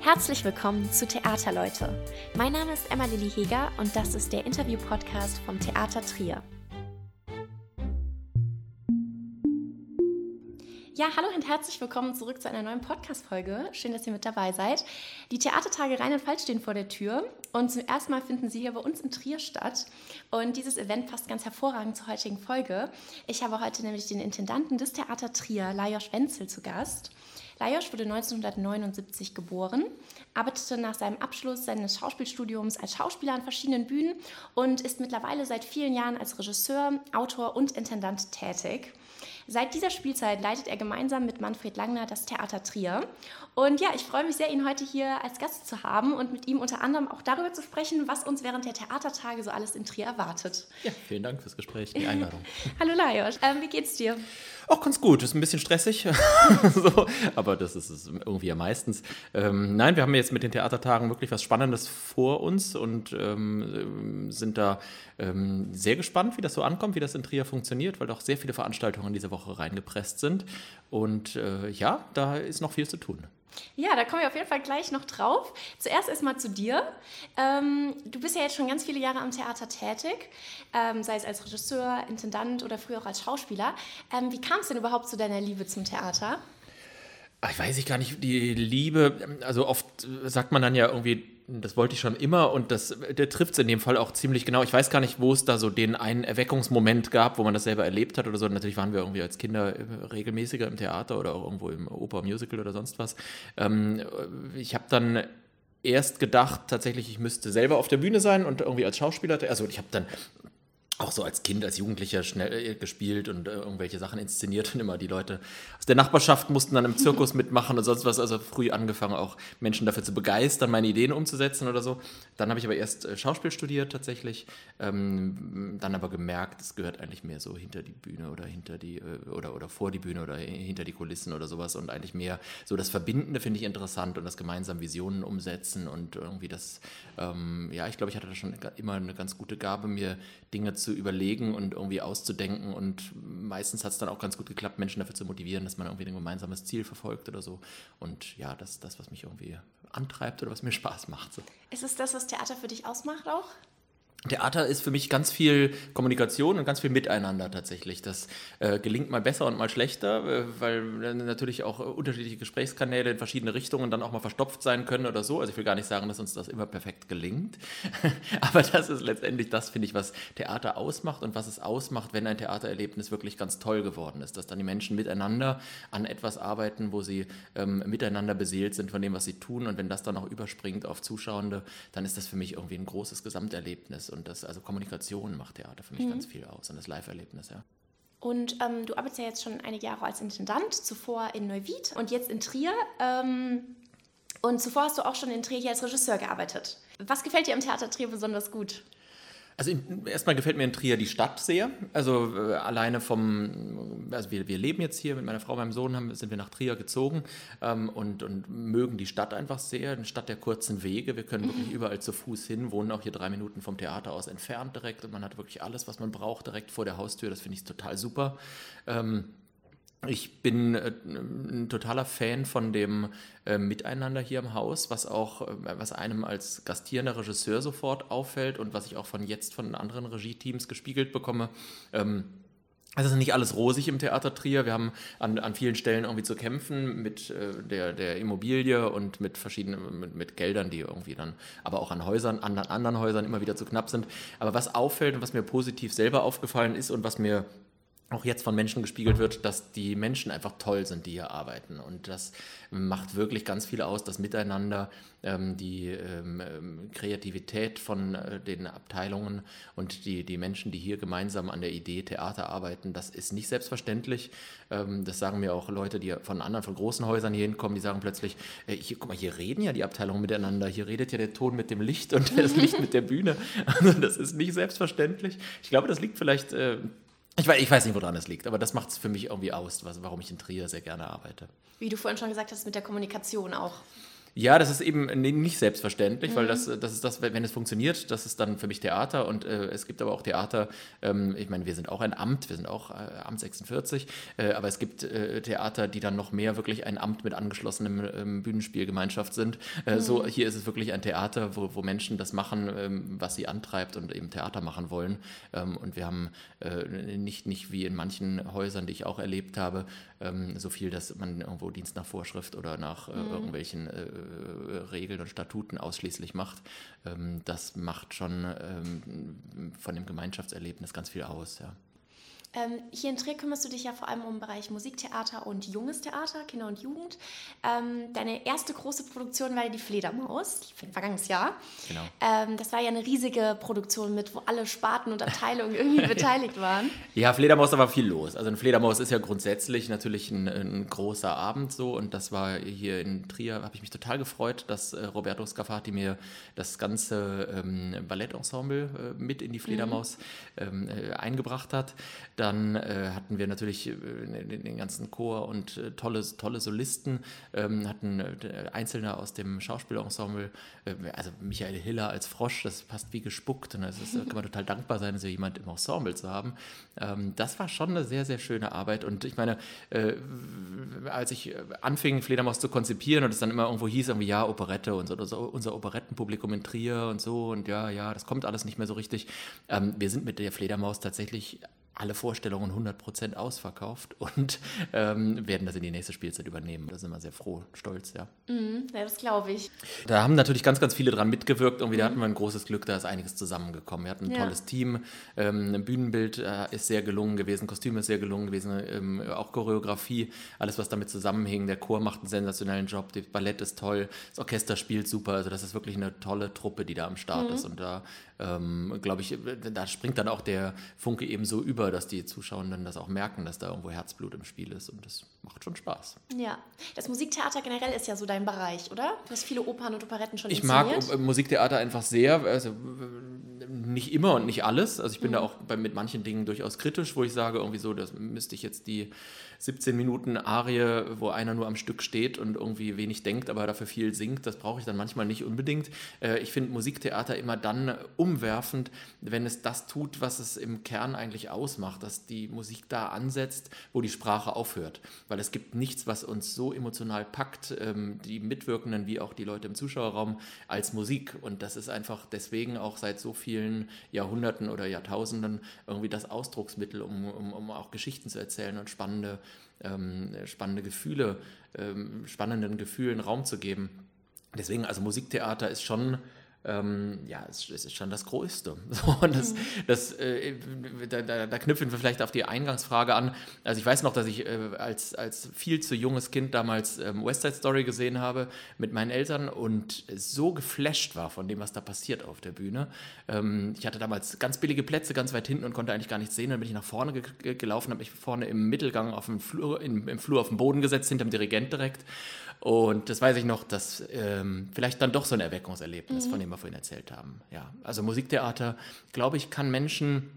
Herzlich willkommen zu Theaterleute. Mein Name ist Emma Lilly Heger und das ist der Interview-Podcast vom Theater Trier. Ja, hallo und herzlich willkommen zurück zu einer neuen Podcast-Folge. Schön, dass ihr mit dabei seid. Die Theatertage Rheinland-Pfalz stehen vor der Tür und zum ersten Mal finden sie hier bei uns in Trier statt. Und dieses Event passt ganz hervorragend zur heutigen Folge. Ich habe heute nämlich den Intendanten des Theater Trier, Lajos Wenzel, zu Gast. Lajos wurde 1979 geboren, arbeitete nach seinem Abschluss seines Schauspielstudiums als Schauspieler an verschiedenen Bühnen und ist mittlerweile seit vielen Jahren als Regisseur, Autor und Intendant tätig. Seit dieser Spielzeit leitet er gemeinsam mit Manfred Langner das Theater Trier. Und ja, ich freue mich sehr, ihn heute hier als Gast zu haben und mit ihm unter anderem auch darüber zu sprechen, was uns während der Theatertage so alles in Trier erwartet. Ja, vielen Dank fürs Gespräch, die Einladung. Hallo Lajos, ähm, wie geht's dir? Auch ganz gut, ist ein bisschen stressig, so, aber das ist es irgendwie ja meistens. Ähm, nein, wir haben jetzt mit den Theatertagen wirklich was Spannendes vor uns und ähm, sind da ähm, sehr gespannt, wie das so ankommt, wie das in Trier funktioniert, weil doch sehr viele Veranstaltungen diese Woche reingepresst sind. Und äh, ja, da ist noch viel zu tun. Ja, da kommen wir auf jeden Fall gleich noch drauf. Zuerst erstmal zu dir. Ähm, du bist ja jetzt schon ganz viele Jahre am Theater tätig, ähm, sei es als Regisseur, Intendant oder früher auch als Schauspieler. Ähm, wie kam es denn überhaupt zu deiner Liebe zum Theater? Ich weiß ich gar nicht, die Liebe, also oft sagt man dann ja irgendwie, das wollte ich schon immer und das, der trifft es in dem Fall auch ziemlich genau. Ich weiß gar nicht, wo es da so den einen Erweckungsmoment gab, wo man das selber erlebt hat oder so. Natürlich waren wir irgendwie als Kinder regelmäßiger im Theater oder auch irgendwo im Oper-Musical oder sonst was. Ähm, ich habe dann erst gedacht, tatsächlich, ich müsste selber auf der Bühne sein und irgendwie als Schauspieler, also ich habe dann auch so als Kind, als Jugendlicher schnell äh, gespielt und äh, irgendwelche Sachen inszeniert und immer die Leute aus der Nachbarschaft mussten dann im Zirkus mitmachen und sonst was. Also früh angefangen, auch Menschen dafür zu begeistern, meine Ideen umzusetzen oder so. Dann habe ich aber erst äh, Schauspiel studiert tatsächlich, ähm, dann aber gemerkt, es gehört eigentlich mehr so hinter die Bühne oder hinter die äh, oder, oder vor die Bühne oder hinter die Kulissen oder sowas und eigentlich mehr so das Verbindende finde ich interessant und das gemeinsam Visionen umsetzen und irgendwie das, ähm, ja, ich glaube, ich hatte da schon immer eine ganz gute Gabe, mir Dinge zu überlegen und irgendwie auszudenken. Und meistens hat es dann auch ganz gut geklappt, Menschen dafür zu motivieren, dass man irgendwie ein gemeinsames Ziel verfolgt oder so. Und ja, das ist das, was mich irgendwie antreibt oder was mir Spaß macht. So. Ist es das, was Theater für dich ausmacht auch? Theater ist für mich ganz viel Kommunikation und ganz viel Miteinander tatsächlich. Das äh, gelingt mal besser und mal schlechter, äh, weil natürlich auch unterschiedliche Gesprächskanäle in verschiedene Richtungen dann auch mal verstopft sein können oder so. Also ich will gar nicht sagen, dass uns das immer perfekt gelingt. Aber das ist letztendlich das, finde ich, was Theater ausmacht und was es ausmacht, wenn ein Theatererlebnis wirklich ganz toll geworden ist. Dass dann die Menschen miteinander an etwas arbeiten, wo sie ähm, miteinander beseelt sind von dem, was sie tun. Und wenn das dann auch überspringt auf Zuschauende, dann ist das für mich irgendwie ein großes Gesamterlebnis und das, also Kommunikation macht Theater für mich mhm. ganz viel aus und das Live-Erlebnis, ja. Und ähm, du arbeitest ja jetzt schon einige Jahre als Intendant, zuvor in Neuwied und jetzt in Trier. Ähm, und zuvor hast du auch schon in Trier hier als Regisseur gearbeitet. Was gefällt dir am Theater Trier besonders gut? Also erstmal gefällt mir in Trier die Stadt sehr. Also äh, alleine vom, also wir, wir leben jetzt hier mit meiner Frau, meinem Sohn, haben, sind wir nach Trier gezogen ähm, und, und mögen die Stadt einfach sehr, eine Stadt der kurzen Wege. Wir können wirklich überall zu Fuß hin, wohnen auch hier drei Minuten vom Theater aus entfernt direkt und man hat wirklich alles, was man braucht, direkt vor der Haustür. Das finde ich total super. Ähm, ich bin äh, ein totaler Fan von dem äh, Miteinander hier im Haus, was auch, äh, was einem als gastierender Regisseur sofort auffällt und was ich auch von jetzt von anderen Regieteams gespiegelt bekomme. Ähm, es ist nicht alles rosig im Theater Trier. Wir haben an, an vielen Stellen irgendwie zu kämpfen mit der, der Immobilie und mit verschiedenen, mit, mit, Geldern, die irgendwie dann, aber auch an Häusern, an anderen Häusern immer wieder zu knapp sind. Aber was auffällt und was mir positiv selber aufgefallen ist und was mir auch jetzt von Menschen gespiegelt wird, dass die Menschen einfach toll sind, die hier arbeiten. Und das macht wirklich ganz viel aus, das Miteinander, ähm, die ähm, ähm, Kreativität von äh, den Abteilungen und die, die Menschen, die hier gemeinsam an der Idee Theater arbeiten, das ist nicht selbstverständlich. Ähm, das sagen mir auch Leute, die von anderen, von großen Häusern hier hinkommen, die sagen plötzlich, äh, hier, guck mal, hier reden ja die Abteilungen miteinander, hier redet ja der Ton mit dem Licht und das Licht mit der Bühne. Also das ist nicht selbstverständlich. Ich glaube, das liegt vielleicht äh, ich weiß, ich weiß nicht, woran das liegt, aber das macht es für mich irgendwie aus, was, warum ich in Trier sehr gerne arbeite. Wie du vorhin schon gesagt hast, mit der Kommunikation auch. Ja, das ist eben nicht selbstverständlich, mhm. weil das, das ist das, wenn es funktioniert, das ist dann für mich Theater und äh, es gibt aber auch Theater, ähm, ich meine, wir sind auch ein Amt, wir sind auch äh, Amt 46, äh, aber es gibt äh, Theater, die dann noch mehr wirklich ein Amt mit angeschlossenem ähm, Bühnenspielgemeinschaft sind. Äh, mhm. So, hier ist es wirklich ein Theater, wo, wo Menschen das machen, ähm, was sie antreibt und eben Theater machen wollen. Ähm, und wir haben äh, nicht, nicht wie in manchen Häusern, die ich auch erlebt habe, ähm, so viel, dass man irgendwo Dienst nach Vorschrift oder nach mhm. irgendwelchen äh, Regeln und Statuten ausschließlich macht, ähm, das macht schon ähm, von dem Gemeinschaftserlebnis ganz viel aus. Ja. Ähm, hier in Trier kümmerst du dich ja vor allem um den Bereich Musiktheater und junges Theater, Kinder und Jugend. Ähm, deine erste große Produktion war ja die Fledermaus, die vergangenes Jahr. Genau. Ähm, das war ja eine riesige Produktion mit, wo alle Sparten und Abteilungen irgendwie beteiligt waren. Ja, Fledermaus, da war viel los. Also ein Fledermaus ist ja grundsätzlich natürlich ein, ein großer Abend so und das war hier in Trier, habe ich mich total gefreut, dass äh, Roberto Scafati mir das ganze ähm, Ballettensemble äh, mit in die Fledermaus mhm. äh, eingebracht hat. Da dann äh, hatten wir natürlich äh, den, ganzen Chor und äh, tolle, tolle Solisten, ähm, hatten äh, Einzelne aus dem Schauspielensemble, äh, also Michael Hiller als Frosch, das passt wie gespuckt und das ist, kann man total dankbar sein, so jemand im Ensemble zu haben. Ähm, das war schon eine sehr, sehr schöne Arbeit und ich meine, äh, als ich anfing, Fledermaus zu konzipieren und es dann immer irgendwo hieß, irgendwie, ja, Operette und so, so, unser Operettenpublikum in Trier und so und ja, ja, das kommt alles nicht mehr so richtig. Ähm, wir sind mit der Fledermaus tatsächlich alle Vorstellungen 100% ausverkauft und ähm, werden das in die nächste Spielzeit übernehmen. Da sind wir sehr froh, stolz, ja. Mm, ja, das glaube ich. Da haben natürlich ganz, ganz viele dran mitgewirkt. Irgendwie, mm. da hatten wir ein großes Glück, da ist einiges zusammengekommen. Wir hatten ein ja. tolles Team, ähm, ein Bühnenbild äh, ist sehr gelungen gewesen, Kostüm ist sehr gelungen gewesen, ähm, auch Choreografie, alles, was damit zusammenhing. Der Chor macht einen sensationellen Job, das Ballett ist toll, das Orchester spielt super. Also das ist wirklich eine tolle Truppe, die da am Start mm. ist. Und da, ähm, glaube ich, da springt dann auch der Funke eben so über, dass die Zuschauenden das auch merken, dass da irgendwo Herzblut im Spiel ist und das macht schon Spaß. Ja, das Musiktheater generell ist ja so dein Bereich, oder? Du hast viele Opern und Operetten schon Ich mag Musiktheater einfach sehr, also nicht immer und nicht alles. Also ich bin mhm. da auch bei, mit manchen Dingen durchaus kritisch, wo ich sage, irgendwie so, das müsste ich jetzt die 17 Minuten Arie, wo einer nur am Stück steht und irgendwie wenig denkt, aber dafür viel singt, das brauche ich dann manchmal nicht unbedingt. Äh, ich finde Musiktheater immer dann umwerfend, wenn es das tut, was es im Kern eigentlich ausmacht, dass die Musik da ansetzt, wo die Sprache aufhört. Weil es gibt nichts, was uns so emotional packt, ähm, die Mitwirkenden wie auch die Leute im Zuschauerraum, als Musik. Und das ist einfach deswegen auch seit so vielen Jahrhunderten oder Jahrtausenden irgendwie das Ausdrucksmittel, um, um, um auch Geschichten zu erzählen und spannende ähm, spannende Gefühle, ähm, spannenden Gefühlen Raum zu geben. Deswegen, also Musiktheater ist schon ähm, ja, es, es, ist schon das Größte. So, und das, mhm. das, äh, da, da, da, knüpfen wir vielleicht auf die Eingangsfrage an. Also ich weiß noch, dass ich äh, als, als viel zu junges Kind damals ähm, West Side Story gesehen habe mit meinen Eltern und so geflasht war von dem, was da passiert auf der Bühne. Ähm, ich hatte damals ganz billige Plätze ganz weit hinten und konnte eigentlich gar nichts sehen. Dann bin ich nach vorne ge gelaufen, habe mich vorne im Mittelgang auf dem Flur, im, im Flur auf den Boden gesetzt, hinter dem Dirigent direkt und das weiß ich noch, dass ähm, vielleicht dann doch so ein Erweckungserlebnis, mhm. von dem wir vorhin erzählt haben. Ja, also Musiktheater, glaube ich, kann Menschen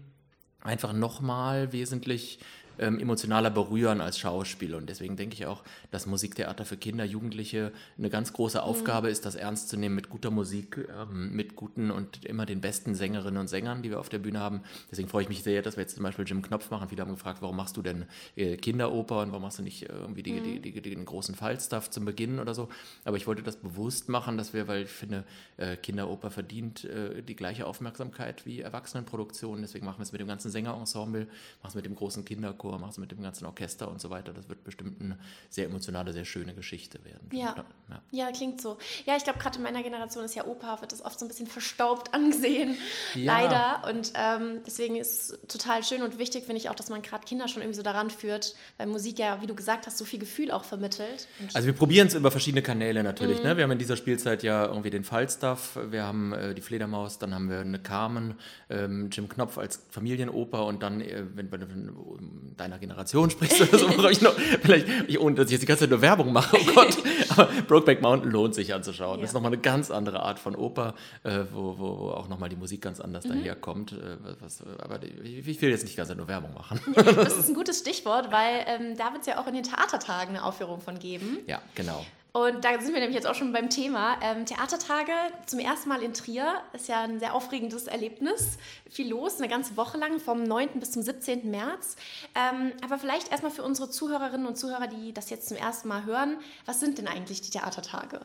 einfach nochmal wesentlich ähm, emotionaler berühren als Schauspiel. Und deswegen denke ich auch, dass Musiktheater für Kinder, Jugendliche eine ganz große mhm. Aufgabe mhm. ist, das ernst zu nehmen mit guter Musik, ähm, mit guten und immer den besten Sängerinnen und Sängern, die wir auf der Bühne haben. Deswegen freue ich mich sehr, dass wir jetzt zum Beispiel Jim Knopf machen. Viele haben gefragt, warum machst du denn äh, Kinderoper und warum machst du nicht irgendwie die, mhm. die, die, den großen Fallstuff zum Beginn oder so. Aber ich wollte das bewusst machen, dass wir, weil ich finde, äh, Kinderoper verdient äh, die gleiche Aufmerksamkeit wie Erwachsenenproduktionen. Deswegen machen wir es mit dem ganzen Sängerensemble, machen es mit dem großen Kinderchor Chor machst, mit dem ganzen Orchester und so weiter. Das wird bestimmt eine sehr emotionale, sehr schöne Geschichte werden. Ja, ja. ja klingt so. Ja, ich glaube, gerade in meiner Generation ist ja Oper, wird das oft so ein bisschen verstaubt angesehen, ja. leider. Und ähm, deswegen ist es total schön und wichtig, finde ich auch, dass man gerade Kinder schon irgendwie so daran führt, weil Musik ja, wie du gesagt hast, so viel Gefühl auch vermittelt. Und also wir probieren es über verschiedene Kanäle natürlich. Mhm. Ne? Wir haben in dieser Spielzeit ja irgendwie den Fallstuff, wir haben äh, die Fledermaus, dann haben wir eine Carmen, ähm, Jim Knopf als Familienoper und dann, äh, wenn, wenn deiner Generation sprichst oder so, brauche ich noch, vielleicht, ich, ohne dass ich jetzt die ganze Zeit nur Werbung mache, oh Gott, aber Brokeback Mountain lohnt sich anzuschauen. Ja. Das ist nochmal eine ganz andere Art von Oper, äh, wo, wo, wo, auch nochmal die Musik ganz anders mhm. daherkommt. Äh, was, aber ich, ich, will jetzt nicht die ganze Zeit nur Werbung machen. Das ist ein gutes Stichwort, weil ähm, da wird es ja auch in den Theatertagen eine Aufführung von geben. Ja, genau. Und da sind wir nämlich jetzt auch schon beim Thema. Ähm, Theatertage zum ersten Mal in Trier ist ja ein sehr aufregendes Erlebnis. Viel los, eine ganze Woche lang, vom 9. bis zum 17. März. Ähm, aber vielleicht erstmal für unsere Zuhörerinnen und Zuhörer, die das jetzt zum ersten Mal hören, was sind denn eigentlich die Theatertage?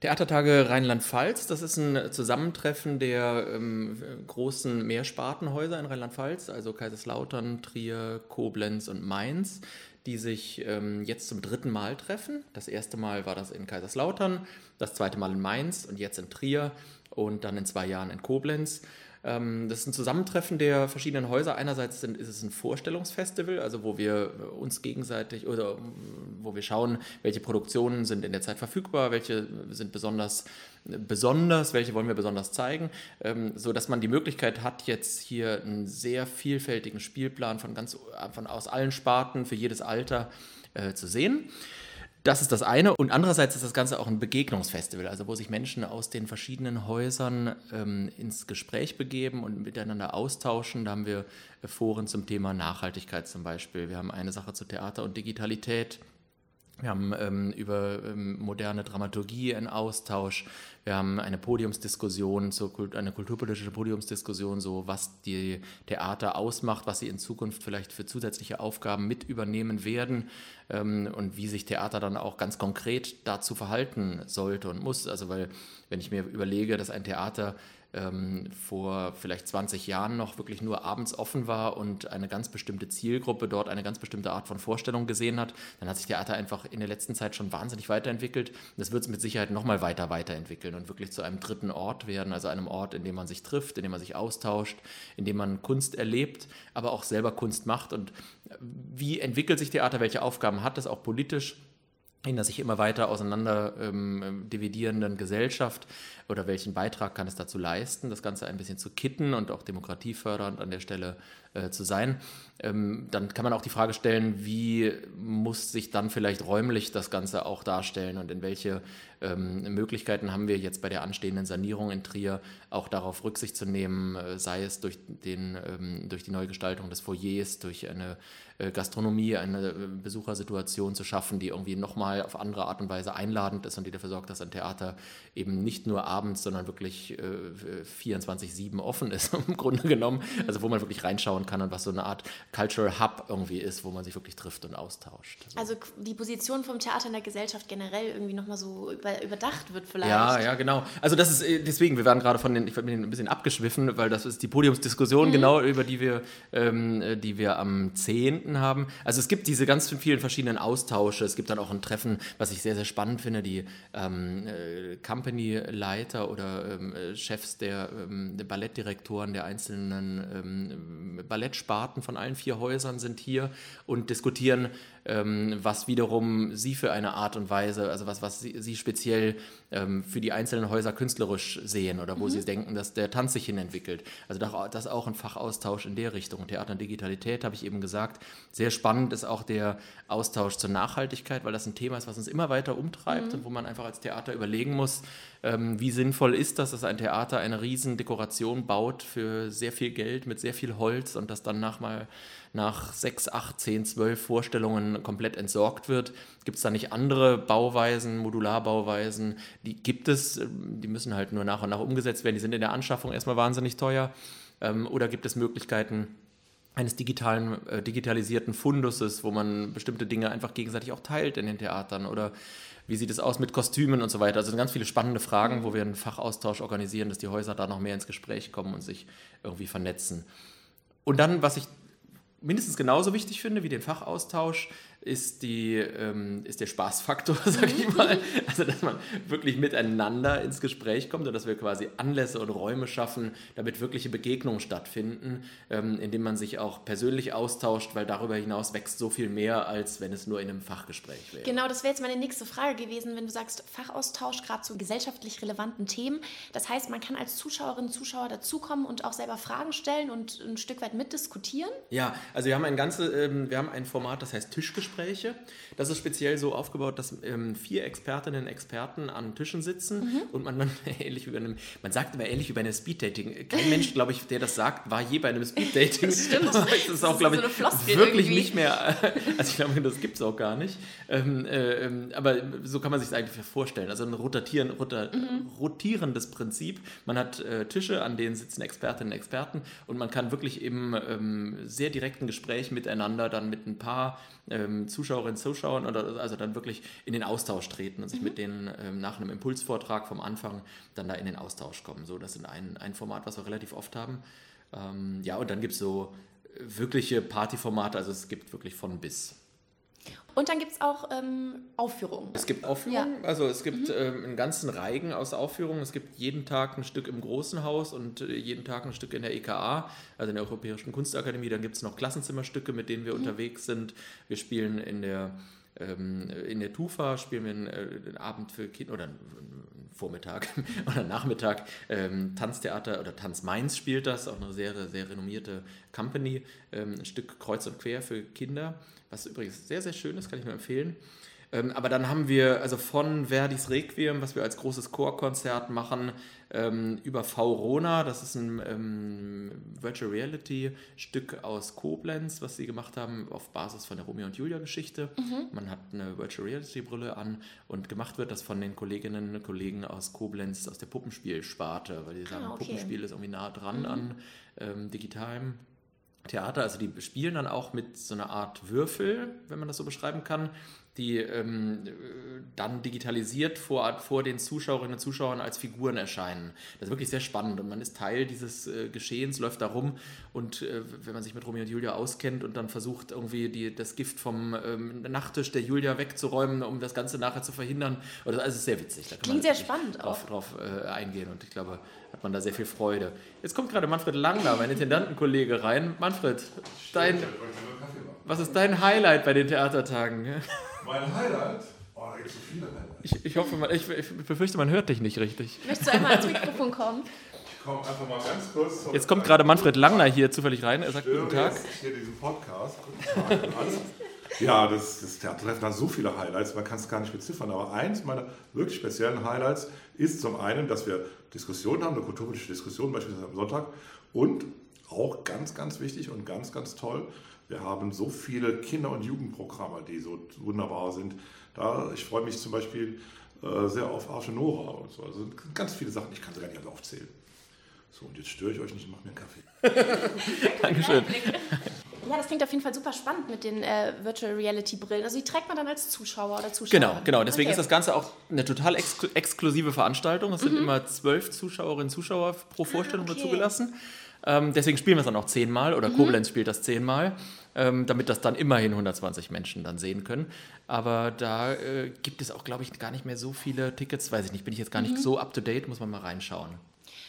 Theatertage Rheinland-Pfalz, das ist ein Zusammentreffen der ähm, großen Mehrspartenhäuser in Rheinland-Pfalz, also Kaiserslautern, Trier, Koblenz und Mainz die sich ähm, jetzt zum dritten Mal treffen. Das erste Mal war das in Kaiserslautern, das zweite Mal in Mainz und jetzt in Trier und dann in zwei Jahren in Koblenz. Ähm, das ist ein Zusammentreffen der verschiedenen Häuser. Einerseits sind, ist es ein Vorstellungsfestival, also wo wir uns gegenseitig oder wo wir schauen, welche Produktionen sind in der Zeit verfügbar, welche sind besonders besonders, welche wollen wir besonders zeigen, ähm, so dass man die Möglichkeit hat, jetzt hier einen sehr vielfältigen Spielplan von ganz von aus allen Sparten für jedes Alter äh, zu sehen. Das ist das eine. Und andererseits ist das Ganze auch ein Begegnungsfestival, also wo sich Menschen aus den verschiedenen Häusern ähm, ins Gespräch begeben und miteinander austauschen. Da haben wir Foren zum Thema Nachhaltigkeit zum Beispiel. Wir haben eine Sache zu Theater und Digitalität. Wir haben ähm, über ähm, moderne Dramaturgie einen Austausch. Wir haben eine Podiumsdiskussion, so eine kulturpolitische Podiumsdiskussion, so was die Theater ausmacht, was sie in Zukunft vielleicht für zusätzliche Aufgaben mit übernehmen werden ähm, und wie sich Theater dann auch ganz konkret dazu verhalten sollte und muss. Also weil, wenn ich mir überlege, dass ein Theater ähm, vor vielleicht 20 Jahren noch wirklich nur abends offen war und eine ganz bestimmte Zielgruppe dort eine ganz bestimmte Art von Vorstellung gesehen hat, dann hat sich Theater einfach in der letzten Zeit schon wahnsinnig weiterentwickelt. Das wird es mit Sicherheit nochmal weiter weiterentwickeln und wirklich zu einem dritten Ort werden, also einem Ort, in dem man sich trifft, in dem man sich austauscht, in dem man Kunst erlebt, aber auch selber Kunst macht. Und wie entwickelt sich Theater, welche Aufgaben hat es auch politisch? In der sich immer weiter auseinander ähm, dividierenden Gesellschaft oder welchen Beitrag kann es dazu leisten, das Ganze ein bisschen zu kitten und auch demokratiefördernd an der Stelle äh, zu sein. Ähm, dann kann man auch die Frage stellen, wie muss sich dann vielleicht räumlich das Ganze auch darstellen und in welche ähm, Möglichkeiten haben wir jetzt bei der anstehenden Sanierung in Trier auch darauf Rücksicht zu nehmen, äh, sei es durch, den, ähm, durch die Neugestaltung des Foyers, durch eine Gastronomie, eine äh, Besuchersituation zu schaffen, die irgendwie nochmal auf andere Art und Weise einladend ist und die dafür sorgt, dass ein Theater eben nicht nur abends, sondern wirklich äh, 24-7 offen ist, im Grunde genommen. Also wo man wirklich reinschauen kann und was so eine Art Cultural Hub irgendwie ist, wo man sich wirklich trifft und austauscht. So. Also die Position vom Theater in der Gesellschaft generell irgendwie nochmal so über, überdacht wird vielleicht. Ja, ja, genau. Also das ist äh, deswegen, wir waren gerade von den, ich bin ein bisschen abgeschwiffen, weil das ist die Podiumsdiskussion, mhm. genau, über die wir, ähm, äh, die wir am 10. haben. Also es gibt diese ganz vielen verschiedenen Austausche. Es gibt dann auch ein Treffen, was ich sehr, sehr spannend finde, die ähm, äh, Company-Leiter Leiter oder ähm, äh, Chefs der, ähm, der, Ballettdirektoren der einzelnen ähm, Ballettsparten von allen vier Häusern sind hier und diskutieren ähm, was wiederum sie für eine Art und Weise, also was, was sie, sie speziell ähm, für die einzelnen Häuser künstlerisch sehen oder wo mhm. sie denken, dass der Tanz sich hin entwickelt. Also das ist auch ein Fachaustausch in der Richtung. Theater und Digitalität, habe ich eben gesagt. Sehr spannend ist auch der Austausch zur Nachhaltigkeit, weil das ein Thema ist, was uns immer weiter umtreibt mhm. und wo man einfach als Theater überlegen muss, ähm, wie sinnvoll ist das, dass ein Theater eine riesen Dekoration baut für sehr viel Geld mit sehr viel Holz und das dann nach mal nach sechs, acht, zehn, zwölf Vorstellungen komplett entsorgt wird. Gibt es da nicht andere Bauweisen, Modularbauweisen? Die gibt es, ähm, die müssen halt nur nach und nach umgesetzt werden. Die sind in der Anschaffung erstmal wahnsinnig teuer. Ähm, oder gibt es Möglichkeiten, eines digitalen, äh, digitalisierten Funduses, wo man bestimmte Dinge einfach gegenseitig auch teilt in den Theatern oder wie sieht es aus mit Kostümen und so weiter. Also ganz viele spannende Fragen, wo wir einen Fachaustausch organisieren, dass die Häuser da noch mehr ins Gespräch kommen und sich irgendwie vernetzen. Und dann, was ich mindestens genauso wichtig finde wie den Fachaustausch, ist, die, ähm, ist der Spaßfaktor, sag ich mal. Also, dass man wirklich miteinander ins Gespräch kommt und dass wir quasi Anlässe und Räume schaffen, damit wirkliche Begegnungen stattfinden, ähm, indem man sich auch persönlich austauscht, weil darüber hinaus wächst so viel mehr, als wenn es nur in einem Fachgespräch wäre. Genau, das wäre jetzt meine nächste Frage gewesen, wenn du sagst Fachaustausch, gerade zu gesellschaftlich relevanten Themen. Das heißt, man kann als Zuschauerin, Zuschauer dazukommen und auch selber Fragen stellen und ein Stück weit mitdiskutieren? Ja, also wir haben ein ganze, ähm, wir haben ein Format, das heißt Tischgespräch. Gespräche. Das ist speziell so aufgebaut, dass ähm, vier Expertinnen und Experten an Tischen sitzen mhm. und man dann ähnlich wie bei einem, man sagt immer ähnlich wie bei einem Speeddating. Kein Mensch, glaube ich, der das sagt, war je bei einem Speeddating. Das stimmt. das ist auch, glaube ich, so wirklich irgendwie. nicht mehr, also ich glaube, das gibt es auch gar nicht. Ähm, äh, ähm, aber so kann man sich das eigentlich vorstellen. Also ein rotieren, rota, mhm. rotierendes Prinzip. Man hat äh, Tische, an denen sitzen Expertinnen und Experten und man kann wirklich im ähm, sehr direkten Gespräch miteinander dann mit ein paar ähm, Zuschauerinnen, Zuschauern oder also dann wirklich in den Austausch treten und sich mhm. mit denen ähm, nach einem Impulsvortrag vom Anfang dann da in den Austausch kommen. So, das ist ein, ein Format, was wir relativ oft haben. Ähm, ja, und dann gibt es so wirkliche Partyformate, also es gibt wirklich von bis. Und dann gibt es auch ähm, Aufführungen. Es gibt Aufführungen, ja. also es gibt mhm. ähm, einen ganzen Reigen aus Aufführungen. Es gibt jeden Tag ein Stück im Großen Haus und äh, jeden Tag ein Stück in der EKA, also in der Europäischen Kunstakademie. Dann gibt es noch Klassenzimmerstücke, mit denen wir mhm. unterwegs sind. Wir spielen in der in der Tufa spielen wir einen, äh, einen Abend für Kinder oder einen Vormittag oder Nachmittag ähm, Tanztheater oder Tanz Mainz spielt das, auch eine sehr, sehr renommierte Company. Ähm, ein Stück Kreuz und Quer für Kinder, was übrigens sehr, sehr schön ist, kann ich nur empfehlen. Ähm, aber dann haben wir also von Verdis Requiem, was wir als großes Chorkonzert machen, ähm, über V-Rona, das ist ein ähm, Virtual Reality Stück aus Koblenz, was sie gemacht haben auf Basis von der Romeo und Julia Geschichte. Mhm. Man hat eine Virtual Reality Brille an und gemacht wird das von den Kolleginnen und Kollegen aus Koblenz aus der Puppenspielsparte, weil die sagen, ah, okay. Puppenspiel ist irgendwie nah dran mhm. an ähm, digitalem. Theater, also die spielen dann auch mit so einer Art Würfel, wenn man das so beschreiben kann, die ähm, dann digitalisiert vor, vor den Zuschauerinnen und Zuschauern als Figuren erscheinen. Das ist wirklich sehr spannend und man ist Teil dieses äh, Geschehens, läuft da rum und äh, wenn man sich mit Romeo und Julia auskennt und dann versucht irgendwie die, das Gift vom ähm, Nachttisch der Julia wegzuräumen, um das Ganze nachher zu verhindern. Oder, also es ist sehr witzig. Da Klingt sehr spannend drauf, auch. Drauf äh, eingehen und ich glaube, hat man da sehr viel Freude. Jetzt kommt gerade Manfred Langner, mein Intendantenkollege, rein. Manfred, dein, was ist dein Highlight bei den Theatertagen? Mein Highlight? Oh, da gibt es so viele Highlights. Ich, ich hoffe, ich, ich befürchte, man hört dich nicht richtig. Möchtest du einmal ans Mikrofon kommen? Ich komme einfach mal ganz kurz. Jetzt kommt gerade Manfred Langner hier zufällig rein. Er sagt Guten Tag. Jetzt hier diesen Podcast. Guten Tag. Ja, das, das Theatertreffen hat so viele Highlights, man kann es gar nicht beziffern. Aber eins meiner wirklich speziellen Highlights ist zum einen, dass wir Diskussionen haben, eine kulturpolitische Diskussion beispielsweise am Sonntag. Und auch ganz, ganz wichtig und ganz, ganz toll, wir haben so viele Kinder- und Jugendprogramme, die so wunderbar sind. Da, ich freue mich zum Beispiel äh, sehr auf Arche Nora und so. Also ganz viele Sachen, ich kann sie gar nicht alle aufzählen. So, und jetzt störe ich euch nicht, ich mache mir einen Kaffee. Dankeschön. Ja, das klingt auf jeden Fall super spannend mit den äh, Virtual Reality Brillen. Also die trägt man dann als Zuschauer oder Zuschauer. Genau, genau. Deswegen okay. ist das Ganze auch eine total exklu exklusive Veranstaltung. Es mhm. sind immer zwölf Zuschauerinnen und Zuschauer pro Vorstellung ah, okay. zugelassen. Ähm, deswegen spielen wir es dann auch zehnmal oder mhm. Koblenz spielt das zehnmal, ähm, damit das dann immerhin 120 Menschen dann sehen können. Aber da äh, gibt es auch, glaube ich, gar nicht mehr so viele Tickets. Weiß ich nicht, bin ich jetzt gar nicht mhm. so up to date, muss man mal reinschauen.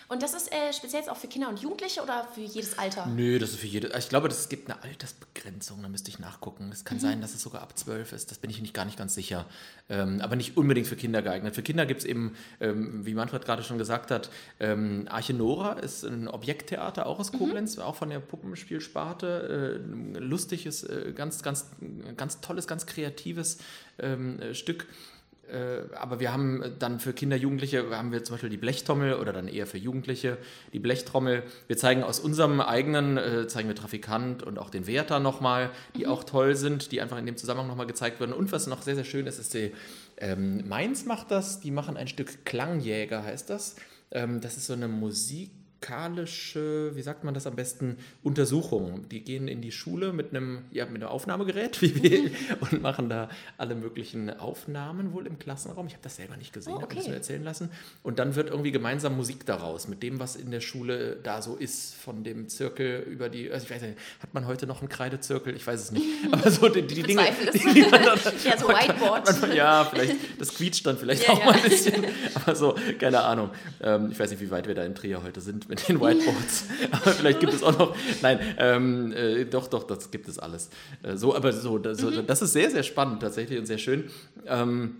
Und das ist äh, speziell jetzt auch für Kinder und Jugendliche oder für jedes Alter? Nö, das ist für jedes. Ich glaube, es gibt eine Altersbegrenzung, da müsste ich nachgucken. Es kann mhm. sein, dass es sogar ab 12 ist, das bin ich nicht, gar nicht ganz sicher. Ähm, aber nicht unbedingt für Kinder geeignet. Für Kinder gibt es eben, ähm, wie Manfred gerade schon gesagt hat, ähm, Arche Nora ist ein Objekttheater, auch aus mhm. Koblenz, mhm. auch von der Puppenspielsparte. Äh, lustiges, äh, ganz, ganz, ganz tolles, ganz kreatives ähm, Stück äh, aber wir haben dann für Kinder, Jugendliche, haben wir zum Beispiel die Blechtrommel oder dann eher für Jugendliche die Blechtrommel. Wir zeigen aus unserem eigenen, äh, zeigen wir Trafikant und auch den Werther nochmal, die mhm. auch toll sind, die einfach in dem Zusammenhang nochmal gezeigt werden. Und was noch sehr, sehr schön ist, ist die ähm, Mainz macht das, die machen ein Stück Klangjäger, heißt das. Ähm, das ist so eine Musik musikalische, wie sagt man das am besten, Untersuchungen. Die gehen in die Schule mit einem, ja, mit einem Aufnahmegerät wie wir, und machen da alle möglichen Aufnahmen wohl im Klassenraum. Ich habe das selber nicht gesehen, oh, okay. habe das nur erzählen lassen. Und dann wird irgendwie gemeinsam Musik daraus, mit dem, was in der Schule da so ist, von dem Zirkel über die, also ich weiß nicht, hat man heute noch einen Kreidezirkel? Ich weiß es nicht. Aber so die, die Dinge. Die, die man dann, ja, so Whiteboard. Man, ja, vielleicht, das quietscht dann vielleicht ja, auch ja. mal ein bisschen. Aber so, keine Ahnung. Ähm, ich weiß nicht, wie weit wir da in Trier heute sind mit den Whiteboards. aber vielleicht gibt es auch noch. Nein, ähm, äh, doch, doch, das gibt es alles. Äh, so, aber so, das, mhm. das, ist sehr, sehr spannend tatsächlich und sehr schön. Ähm,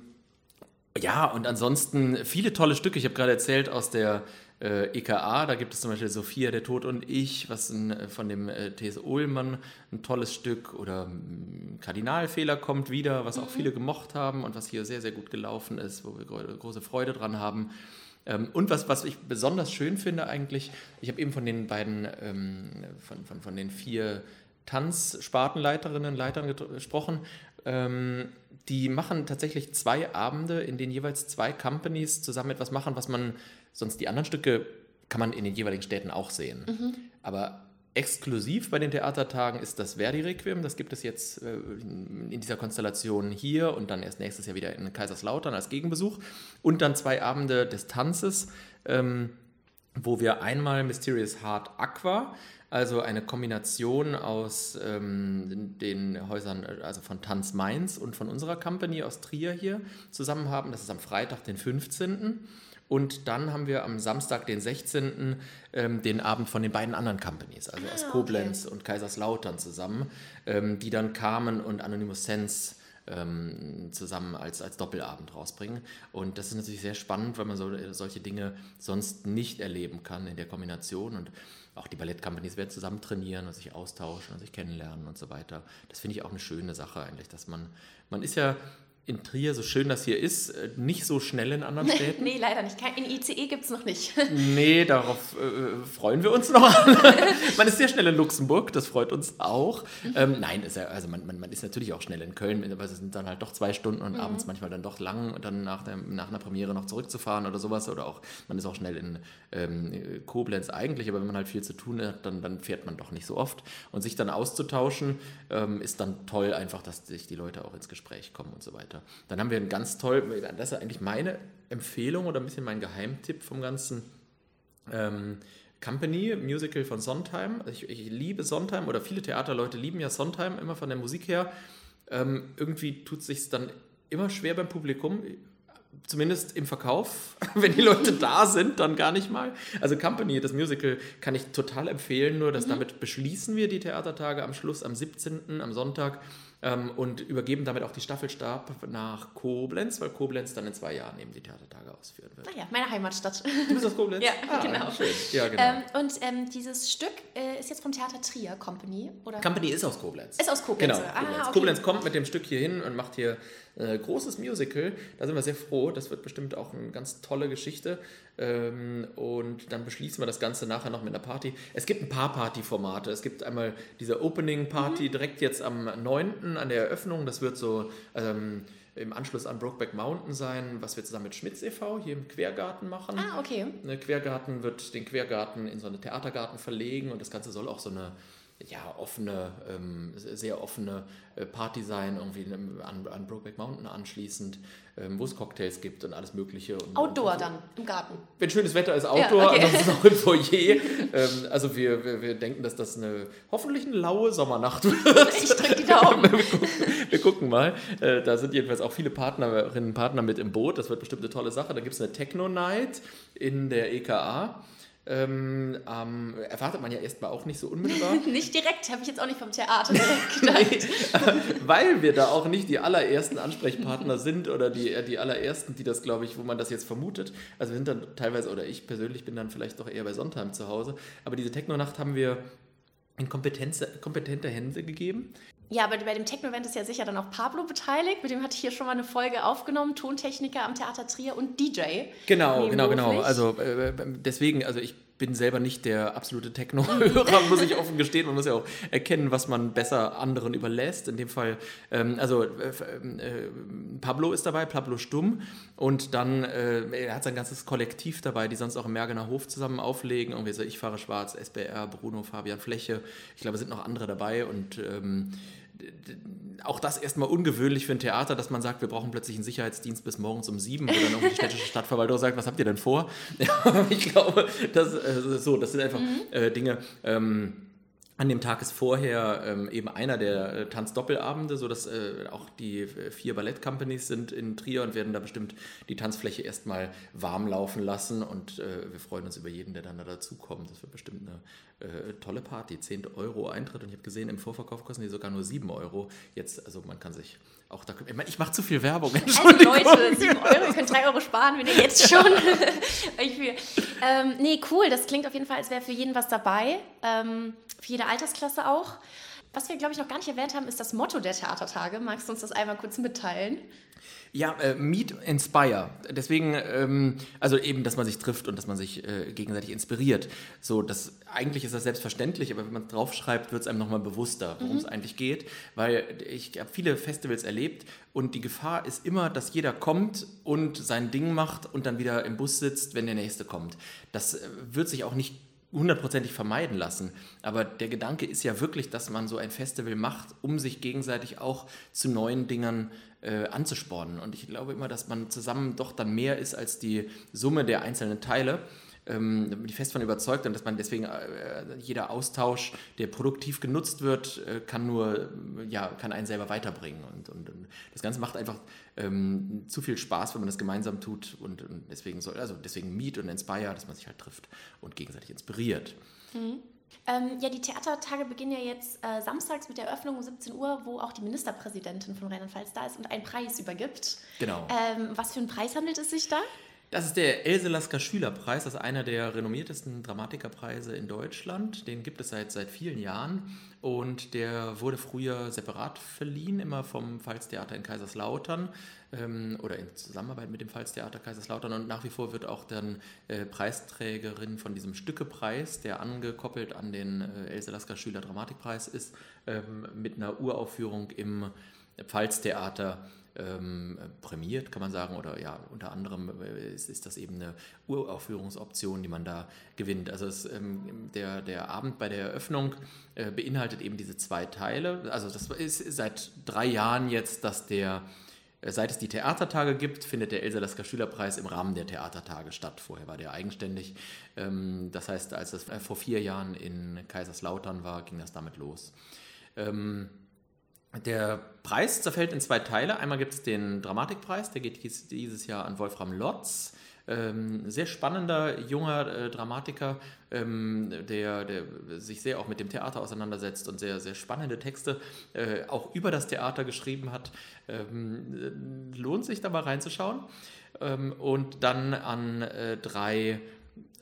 ja, und ansonsten viele tolle Stücke. Ich habe gerade erzählt aus der äh, EKA, da gibt es zum Beispiel Sophia, der Tod und ich, was ein, äh, von dem äh, T.S. Ullmann, ein tolles Stück, oder Kardinalfehler kommt wieder, was auch viele gemocht haben und was hier sehr, sehr gut gelaufen ist, wo wir große Freude dran haben. Ähm, und was, was ich besonders schön finde eigentlich, ich habe eben von den beiden, ähm, von, von, von den vier Tanzspartenleiterinnen, Leitern gesprochen. Ähm, die machen tatsächlich zwei Abende, in denen jeweils zwei Companies zusammen etwas machen, was man sonst die anderen Stücke kann man in den jeweiligen Städten auch sehen. Mhm. Aber exklusiv bei den Theatertagen ist das Verdi-Requiem. Das gibt es jetzt äh, in dieser Konstellation hier und dann erst nächstes Jahr wieder in Kaiserslautern als Gegenbesuch. Und dann zwei Abende des Tanzes, ähm, wo wir einmal Mysterious Heart Aqua, also eine Kombination aus ähm, den Häusern, also von Tanz Mainz und von unserer Company aus Trier hier zusammen haben. Das ist am Freitag, den 15. Und dann haben wir am Samstag, den 16., ähm, den Abend von den beiden anderen Companies, also ah, aus Koblenz okay. und Kaiserslautern zusammen, ähm, die dann Carmen und Anonymous Sense ähm, zusammen als, als Doppelabend rausbringen. Und das ist natürlich sehr spannend, weil man so, solche Dinge sonst nicht erleben kann in der Kombination. Und auch die Ballettcompanies werden zusammen trainieren und sich austauschen und sich kennenlernen und so weiter. Das finde ich auch eine schöne Sache eigentlich, dass man, man ist ja in Trier, so schön das hier ist, äh, nicht so schnell in anderen Städten? nee, leider nicht. In ICE gibt es noch nicht. nee, darauf äh, freuen wir uns noch. man ist sehr schnell in Luxemburg, das freut uns auch. Mhm. Ähm, nein, ja, also man, man, man, ist natürlich auch schnell in Köln, aber es sind dann halt doch zwei Stunden und mhm. abends manchmal dann doch lang und dann nach, der, nach einer Premiere noch zurückzufahren oder sowas. Oder auch, man ist auch schnell in ähm, Koblenz eigentlich, aber wenn man halt viel zu tun hat, dann, dann fährt man doch nicht so oft. Und sich dann auszutauschen, ähm, ist dann toll einfach, dass sich die Leute auch ins Gespräch kommen und so weiter weiter. Dann haben wir ein ganz toll, das ist eigentlich meine Empfehlung oder ein bisschen mein Geheimtipp vom ganzen ähm, Company, Musical von Sondheim. Ich, ich, liebe Sondheim oder viele Theaterleute lieben ja Sondheim immer von der Musik her. Ähm, irgendwie tut es sich dann immer schwer beim Publikum zumindest im Verkauf, wenn die Leute da sind, dann gar nicht mal. Also Company, das Musical, kann ich total empfehlen, nur dass mhm. damit beschließen wir die Theatertage am Schluss, am 17., am Sonntag ähm, und übergeben damit auch die Staffelstab nach Koblenz, weil Koblenz dann in zwei Jahren eben die Theatertage ausführen wird. Naja, ah meine Heimatstadt. Du bist aus Koblenz? ja, ah, genau. Schön. Ja, genau. Ähm, und ähm, dieses Stück äh, ist jetzt vom Theater Trier Company, oder? Company ist aus Koblenz. Ist aus Koblenz. Genau, Koblenz. Ah, okay. Koblenz kommt mit dem Stück hier hin und macht hier äh, großes Musical. Da sind wir sehr froh. Das wird bestimmt auch eine ganz tolle Geschichte. Ähm, und dann beschließen wir das Ganze nachher noch mit einer Party. Es gibt ein paar Partyformate. Es gibt einmal diese Opening Party mhm. direkt jetzt am 9. an der Eröffnung. Das wird so ähm, im Anschluss an Brokeback Mountain sein, was wir zusammen mit Schmitz e.V. hier im Quergarten machen. Ah, okay. Der Quergarten wird den Quergarten in so einen Theatergarten verlegen und das Ganze soll auch so eine ja, offene, ähm, sehr offene äh, Party sein, irgendwie an, an Brokeback Mountain anschließend, ähm, wo es Cocktails gibt und alles Mögliche. Und, Outdoor und, dann, im Garten. Wenn schönes Wetter ist, Outdoor, ja, okay. ansonsten auch im Foyer. ähm, also wir, wir, wir, denken, dass das eine hoffentlich eine laue Sommernacht wird. Ich drücke die Daumen. wir, gucken, wir gucken mal. Äh, da sind jedenfalls auch viele Partnerinnen und Partner mit im Boot. Das wird bestimmt eine tolle Sache. Da gibt es eine Techno-Night in der EKA. Ähm, ähm, erwartet man ja erstmal auch nicht so unmittelbar. nicht direkt, habe ich jetzt auch nicht vom Theater direkt weil wir da auch nicht die allerersten Ansprechpartner sind oder die, äh, die allerersten, die das, glaube ich, wo man das jetzt vermutet. Also wir sind dann teilweise, oder ich persönlich bin dann vielleicht doch eher bei Sondheim zu Hause. Aber diese Techno-Nacht haben wir in kompetente Hände gegeben. Ja, aber bei dem Techno-Event ist ja sicher dann auch Pablo beteiligt. Mit dem hatte ich hier schon mal eine Folge aufgenommen. Tontechniker am Theater Trier und DJ. Genau, genau, genau. Also äh, deswegen, also ich bin selber nicht der absolute Techno-Hörer, muss ich offen gestehen. Man muss ja auch erkennen, was man besser anderen überlässt. In dem Fall, ähm, also äh, äh, Pablo ist dabei, Pablo Stumm. Und dann, äh, er hat sein ganzes Kollektiv dabei, die sonst auch im Mergener Hof zusammen auflegen. Irgendwie so Ich fahre schwarz, SBR, Bruno, Fabian Fläche. Ich glaube, es sind noch andere dabei. Und ähm, auch das erstmal ungewöhnlich für ein Theater, dass man sagt, wir brauchen plötzlich einen Sicherheitsdienst bis morgens um sieben, wo dann irgendwie die städtische Stadtverwaltung sagt, was habt ihr denn vor? ich glaube, das, äh, so, das sind einfach mhm. äh, Dinge. Ähm, an dem Tag ist vorher ähm, eben einer der äh, Tanzdoppelabende, sodass äh, auch die äh, vier Ballettcompanies sind in Trier und werden da bestimmt die Tanzfläche erstmal warm laufen lassen. Und äh, wir freuen uns über jeden, der dann da dazukommt. Das wird bestimmt eine äh, tolle Party. 10 Euro Eintritt und ich habe gesehen, im Vorverkauf kosten die sogar nur 7 Euro. Jetzt, also man kann sich auch da. Ich, mache zu viel Werbung. Also Leute, 7 Euro, ihr könnt 3 Euro sparen, wenn ihr jetzt schon. ähm, nee, cool. Das klingt auf jeden Fall, als wäre für jeden was dabei. Ähm, für jede Altersklasse auch. Was wir, glaube ich, noch gar nicht erwähnt haben, ist das Motto der Theatertage. Magst du uns das einmal kurz mitteilen? Ja, äh, Meet, Inspire. Deswegen, ähm, also eben, dass man sich trifft und dass man sich äh, gegenseitig inspiriert. So, das, eigentlich ist das selbstverständlich, aber wenn man es draufschreibt, wird es einem nochmal bewusster, worum es mhm. eigentlich geht. Weil ich habe viele Festivals erlebt und die Gefahr ist immer, dass jeder kommt und sein Ding macht und dann wieder im Bus sitzt, wenn der nächste kommt. Das äh, wird sich auch nicht hundertprozentig vermeiden lassen. Aber der Gedanke ist ja wirklich, dass man so ein Festival macht, um sich gegenseitig auch zu neuen Dingen äh, anzuspornen. Und ich glaube immer, dass man zusammen doch dann mehr ist als die Summe der einzelnen Teile ähm, bin ich fest von überzeugt und dass man deswegen äh, jeder Austausch, der produktiv genutzt wird, äh, kann nur, ja, kann einen selber weiterbringen. Und, und, und das Ganze macht einfach ähm, zu viel Spaß, wenn man das gemeinsam tut und, und, deswegen soll, also deswegen Meet und Inspire, dass man sich halt trifft und gegenseitig inspiriert. Mhm. Ähm, ja, die Theatertage beginnen ja jetzt äh, samstags mit der Eröffnung um 17 Uhr, wo auch die Ministerpräsidentin von Rheinland-Pfalz da ist und einen Preis übergibt. Genau. Ähm, was für einen Preis handelt es sich da? Das ist der Else Lasker Schülerpreis, das ist einer der renommiertesten Dramatikerpreise in Deutschland. Den gibt es seit, seit vielen Jahren und der wurde früher separat verliehen, immer vom Pfalztheater in Kaiserslautern ähm, oder in Zusammenarbeit mit dem Pfalztheater Kaiserslautern und nach wie vor wird auch dann äh, Preisträgerin von diesem Stückepreis, der angekoppelt an den äh, Else Lasker Schüler Dramatikpreis ist, ähm, mit einer Uraufführung im Pfalztheater ähm, prämiert, kann man sagen, oder ja, unter anderem äh, ist, ist, das eben eine Uraufführungsoption, die man da gewinnt. Also es, ähm, der, der Abend bei der Eröffnung äh, beinhaltet eben diese zwei Teile. Also das ist seit drei Jahren jetzt, dass der äh, Seit es die Theatertage gibt, findet der Elsa Lasker Schülerpreis im Rahmen der Theatertage statt. Vorher war der eigenständig. Ähm, das heißt, als es äh, vor vier Jahren in Kaiserslautern war, ging das damit los. Der Preis zerfällt in zwei Teile. Einmal gibt es den Dramatikpreis, der geht dieses Jahr an Wolfram Lotz. Ähm, sehr spannender junger äh, Dramatiker, ähm, der, der, sich sehr auch mit dem Theater auseinandersetzt und sehr, sehr spannende Texte äh, auch über das Theater geschrieben hat. Ähm, lohnt sich da mal reinzuschauen. Ähm, und dann an äh, drei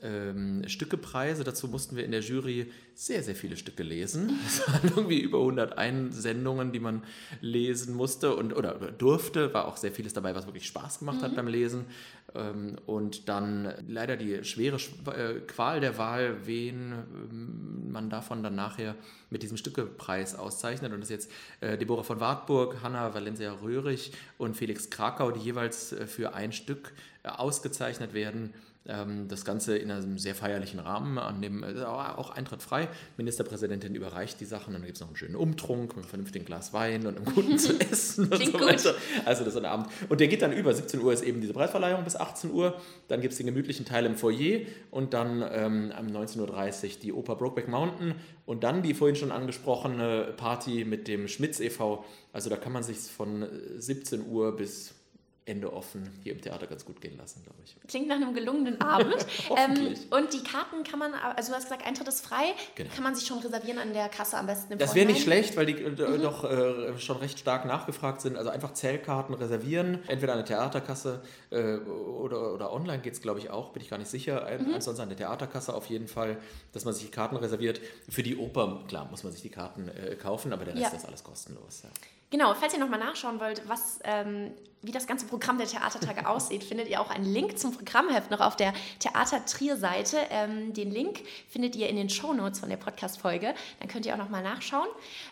ähm, Stückepreise. Dazu mussten wir in der Jury sehr, sehr viele Stücke lesen. Es waren irgendwie über 101 Sendungen, die man lesen musste und, oder, oder durfte. War auch sehr vieles dabei, was wirklich Spaß gemacht mhm. hat beim Lesen. Ähm, und dann leider die schwere äh, Qual der Wahl, wen ähm, man davon dann nachher mit diesem Stückepreis auszeichnet. Und das ist jetzt äh, Deborah von Wartburg, Hanna Valencia Röhrig und Felix Krakau, die jeweils äh, für ein Stück ausgezeichnet werden. Ähm, das Ganze in einem sehr feierlichen Rahmen, an dem äh, auch Eintritt frei. Ministerpräsidentin überreicht die Sachen dann gibt es noch einen schönen Umtrunk mit einem vernünftigen Glas Wein und einem guten zu essen und so weiter. Gut. Also das ist ein Abend. Und der geht dann über. 17 Uhr ist eben diese Preisverleihung bis 18 Uhr. Dann gibt es den gemütlichen Teil im Foyer und dann ähm, um 19.30 Uhr die Oper Brokeback Mountain und dann die vorhin schon angesprochene Party mit dem Schmitz e.V. Also da kann man sich von 17 äh, Uhr bis Ende offen hier im Theater ganz gut gehen lassen, glaube ich. Klingt nach einem gelungenen Abend. ähm, und die Karten kann man, also du hast gesagt, Eintritt ist frei, genau. kann man sich schon reservieren an der Kasse am besten im Das wäre nicht schlecht, weil die äh, mhm. doch äh, schon recht stark nachgefragt sind. Also einfach Zellkarten reservieren, entweder an der Theaterkasse äh, oder, oder online geht es, glaube ich, auch, bin ich gar nicht sicher. Mhm. Ansonsten an der Theaterkasse auf jeden Fall, dass man sich die Karten reserviert. Für die Oper, klar, muss man sich die Karten äh, kaufen, aber der Rest ja. ist alles kostenlos. Ja. Genau, falls ihr nochmal nachschauen wollt, was, ähm, wie das ganze Programm der Theatertage aussieht, findet ihr auch einen Link zum Programmheft noch auf der Theater Trier-Seite. Ähm, den Link findet ihr in den Shownotes von der Podcast-Folge. Dann könnt ihr auch nochmal nachschauen.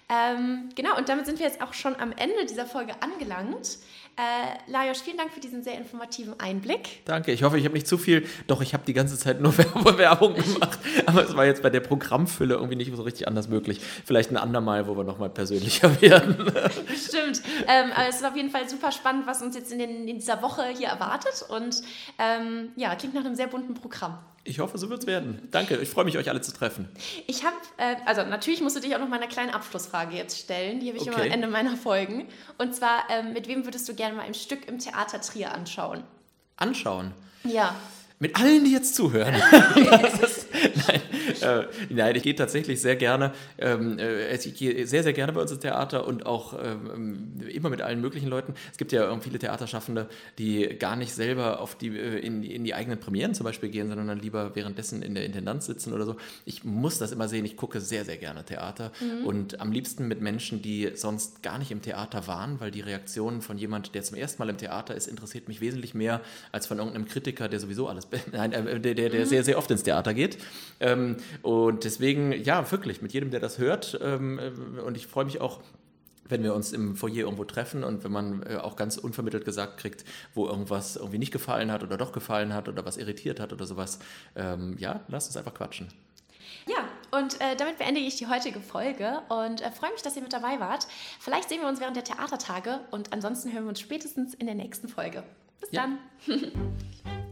Ähm, genau, und damit sind wir jetzt auch schon am Ende dieser Folge angelangt. Äh, Lajos, vielen Dank für diesen sehr informativen Einblick. Danke, ich hoffe, ich habe nicht zu viel, doch ich habe die ganze Zeit nur Werbung gemacht, aber es war jetzt bei der Programmfülle irgendwie nicht so richtig anders möglich. Vielleicht ein andermal, wo wir nochmal persönlicher werden. Stimmt, ähm, aber es ist auf jeden Fall super spannend, was uns jetzt in, den, in dieser Woche hier erwartet und ähm, ja, klingt nach einem sehr bunten Programm. Ich hoffe, so wird es werden. Danke, ich freue mich, euch alle zu treffen. Ich habe, äh, also natürlich musst du dich auch noch mal eine kleine Abschlussfrage jetzt stellen. Die habe ich okay. immer am Ende meiner Folgen. Und zwar, ähm, mit wem würdest du gerne mal ein Stück im Theater Trier anschauen? Anschauen? Ja. Mit allen, die jetzt zuhören. ist, nein, äh, nein, ich gehe tatsächlich sehr gerne, ähm, äh, ich gehe sehr, sehr gerne bei uns ins Theater und auch ähm, immer mit allen möglichen Leuten. Es gibt ja viele Theaterschaffende, die gar nicht selber auf die, äh, in, in die eigenen Premieren zum Beispiel gehen, sondern dann lieber währenddessen in der Intendanz sitzen oder so. Ich muss das immer sehen. Ich gucke sehr, sehr gerne Theater mhm. und am liebsten mit Menschen, die sonst gar nicht im Theater waren, weil die Reaktionen von jemand, der zum ersten Mal im Theater ist, interessiert mich wesentlich mehr als von irgendeinem Kritiker, der sowieso alles nein, äh, der, der, der mhm. sehr, sehr oft ins Theater geht. Ähm, und deswegen, ja, wirklich, mit jedem, der das hört. Ähm, äh, und ich freue mich auch, wenn wir uns im Foyer irgendwo treffen und wenn man äh, auch ganz unvermittelt gesagt kriegt, wo irgendwas irgendwie nicht gefallen hat oder doch gefallen hat oder was irritiert hat oder sowas, ähm, ja, lasst uns einfach quatschen. Ja, und äh, damit beende ich die heutige Folge und äh, freue mich, dass ihr mit dabei wart. Vielleicht sehen wir uns während der Theatertage und ansonsten hören wir uns spätestens in der nächsten Folge. Bis ja. dann.